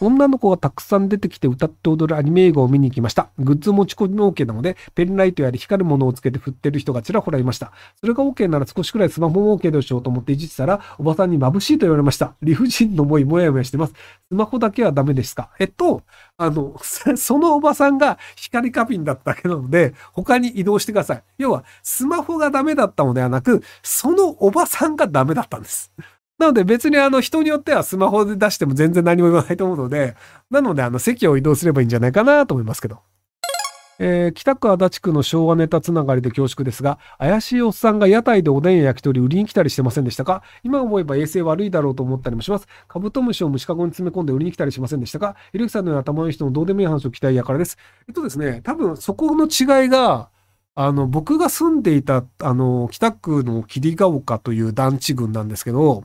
女の子がたくさん出てきて歌って踊るアニメ映画を見に行きました。グッズ持ち込み OK なので、ペンライトやり光るものをつけて振ってる人がちらほらいました。それが OK なら少しくらいスマホも OK でしょうと思っていじってたら、おばさんに眩しいと言われました。理不尽の思いもやもやしてます。スマホだけはダメですかえっと、あの、そのおばさんが光過敏だっただけなので、他に移動してください。要は、スマホがダメだったのではなく、そのおばさんがダメだったんです。なので別にあの人によってはスマホで出しても全然何も言わないと思うので、なのであの席を移動すればいいんじゃないかなと思いますけど。えー、北区足立区の昭和ネタつながりで恐縮ですが、怪しいおっさんが屋台でおでんや焼き鳥売りに来たりしてませんでしたか？今思えば衛生悪いだろうと思ったりもします。カブトムシを虫かごに詰め込んで売りに来たりしませんでしたか？ひろゆきさんのような頭のいい人のどうでもいい話を期待やからです。えっとですね、多分そこの違いが、あの、僕が住んでいた、あの、北区の霧ヶ丘という団地群なんですけど、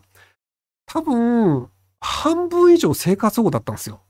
多分、半分以上生活保護だったんですよ。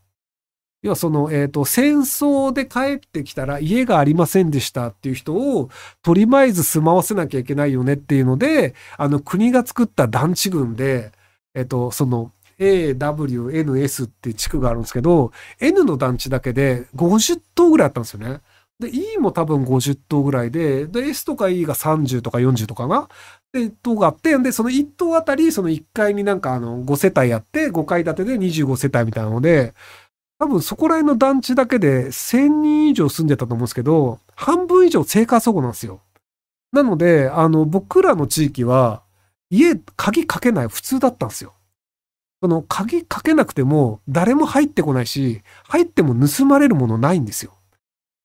要はその、えっ、ー、と、戦争で帰ってきたら家がありませんでしたっていう人を、とりあえず住まわせなきゃいけないよねっていうので、あの、国が作った団地群で、えっ、ー、と、その、A、W、N、S って地区があるんですけど、N の団地だけで50棟ぐらいあったんですよね。で、E も多分50棟ぐらいで、で、S とか E が30とか40とかな。で、棟があって、で、その1棟あたり、その1階になんかあの、5世帯あって、5階建てで25世帯みたいなので、多分そこら辺の団地だけで1000人以上住んでたと思うんですけど、半分以上生活保護なんですよ。なので、あの、僕らの地域は、家、鍵かけない普通だったんですよ。その鍵かけなくても誰も入ってこないし、入っても盗まれるものないんですよ。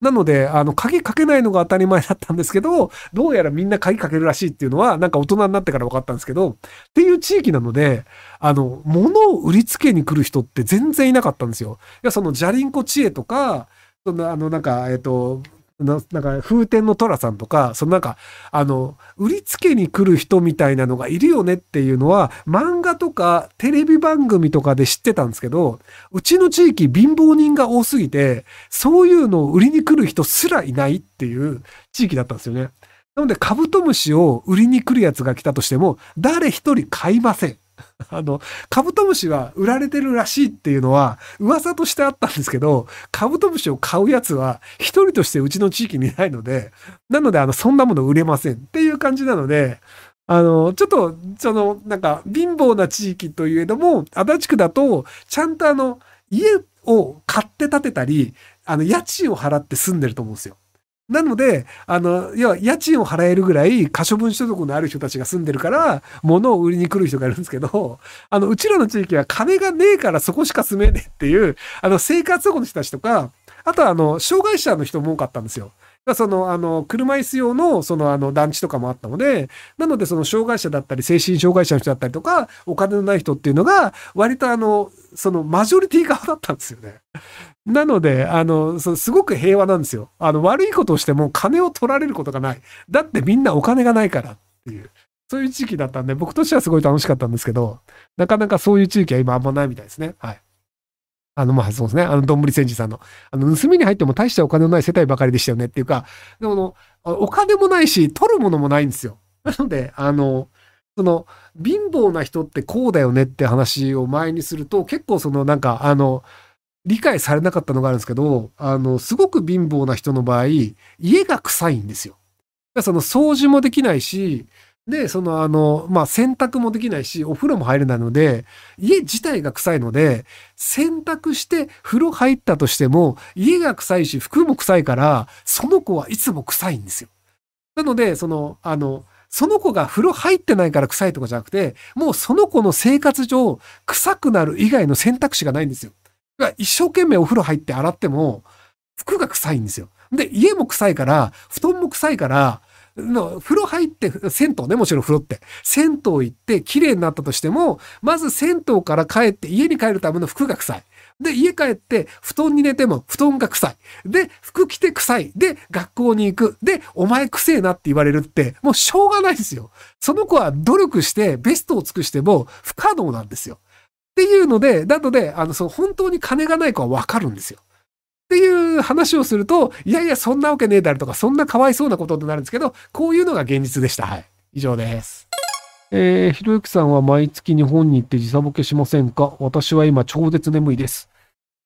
なので、あの、鍵かけないのが当たり前だったんですけど、どうやらみんな鍵かけるらしいっていうのは、なんか大人になってから分かったんですけど、っていう地域なので、あの、物を売りつけに来る人って全然いなかったんですよ。いや、その、じゃりんこ知恵とか、その、あの、なんか、えっ、と、なんか風天の寅さんとか、そのなんか、あの、売りつけに来る人みたいなのがいるよねっていうのは、漫画とかテレビ番組とかで知ってたんですけど、うちの地域貧乏人が多すぎて、そういうのを売りに来る人すらいないっていう地域だったんですよね。なので、カブトムシを売りに来るやつが来たとしても、誰一人買いません。あの、カブトムシは売られてるらしいっていうのは噂としてあったんですけど、カブトムシを買うやつは一人としてうちの地域にいないので、なのであの、そんなもの売れませんっていう感じなので、あの、ちょっと、その、なんか、貧乏な地域といえども、足立区だと、ちゃんとあの、家を買って建てたり、あの、家賃を払って住んでると思うんですよ。なので、あの、要は家賃を払えるぐらい可処分所得のある人たちが住んでるから、物を売りに来る人がいるんですけど、あの、うちらの地域は金がねえからそこしか住めねえっていう、あの、生活保護の人たちとか、あとはあの、障害者の人も多かったんですよ。その、あの、車椅子用の、その、あの、団地とかもあったので、なので、その、障害者だったり、精神障害者の人だったりとか、お金のない人っていうのが、割とあの、その、マジョリティ側だったんですよね。なので、あの、すごく平和なんですよ。あの、悪いことをしても金を取られることがない。だってみんなお金がないからっていう、そういう地域だったんで、僕としてはすごい楽しかったんですけど、なかなかそういう地域は今あんまないみたいですね。はい。あの、まあ、そうですね。あの、どんぶり戦時さんの。あの、盗みに入っても大したお金のない世帯ばかりでしたよねっていうか、でも、お金もないし、取るものもないんですよ。なので、あの、その、貧乏な人ってこうだよねって話を前にすると、結構その、なんか、あの、理解されなかったのがあるんですけど、あの、すごく貧乏な人の場合、家が臭いんですよ。その掃除もできないし、で、そのあの、まあ、洗濯もできないし、お風呂も入れないので、家自体が臭いので、洗濯して風呂入ったとしても、家が臭いし、服も臭いから、その子はいつも臭いんですよ。なので、その、あの、その子が風呂入ってないから臭いとかじゃなくて、もうその子の生活上、臭くなる以外の選択肢がないんですよ。一生懸命お風呂入って洗っても、服が臭いんですよ。で、家も臭いから、布団も臭いから、の風呂入って、銭湯ね、もちろん風呂って。銭湯行って綺麗になったとしても、まず銭湯から帰って家に帰るための服が臭い。で、家帰って布団に寝ても布団が臭い。で、服着て臭い。で、学校に行く。で、お前臭えなって言われるって、もうしょうがないですよ。その子は努力してベストを尽くしても不可能なんですよ。っていうので、なので、あの、そう、本当に金がない子はわかるんですよ。っていう話をすると、いやいや、そんなわけねえだろとか、そんなかわいそうなことになるんですけど、こういうのが現実でした。はい。以上です。えー、ひろゆきさんは毎月日本に行って時差ボケしませんか？私は今超絶眠いです。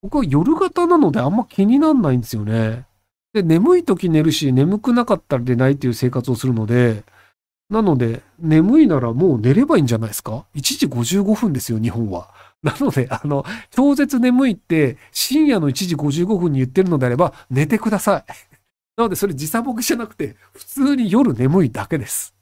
僕は夜型なのであんま気になんないんですよね。で、眠い時寝るし、眠くなかったら寝ないっていう生活をするので、なので、眠いならもう寝ればいいんじゃないですか ?1 時55分ですよ、日本は。なので、あの、超絶眠いって深夜の1時55分に言ってるのであれば寝てください。なので、それ時差ボケじゃなくて、普通に夜眠いだけです。